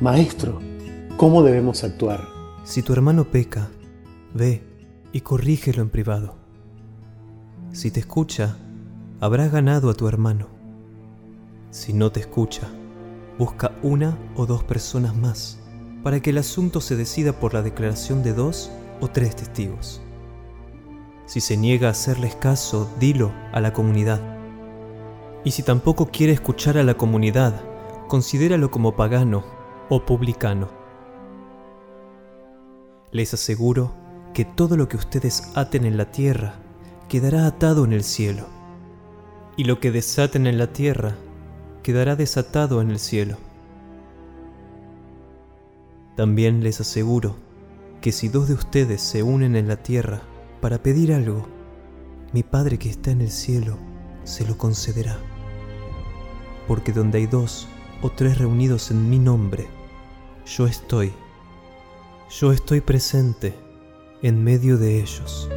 Maestro, ¿cómo debemos actuar? Si tu hermano peca, ve y corrígelo en privado. Si te escucha, habrás ganado a tu hermano. Si no te escucha, busca una o dos personas más para que el asunto se decida por la declaración de dos o tres testigos. Si se niega a hacerles caso, dilo a la comunidad. Y si tampoco quiere escuchar a la comunidad, considéralo como pagano o publicano. Les aseguro que todo lo que ustedes aten en la tierra quedará atado en el cielo, y lo que desaten en la tierra quedará desatado en el cielo. También les aseguro que si dos de ustedes se unen en la tierra para pedir algo, mi Padre que está en el cielo se lo concederá. Porque donde hay dos o tres reunidos en mi nombre, yo estoy, yo estoy presente en medio de ellos.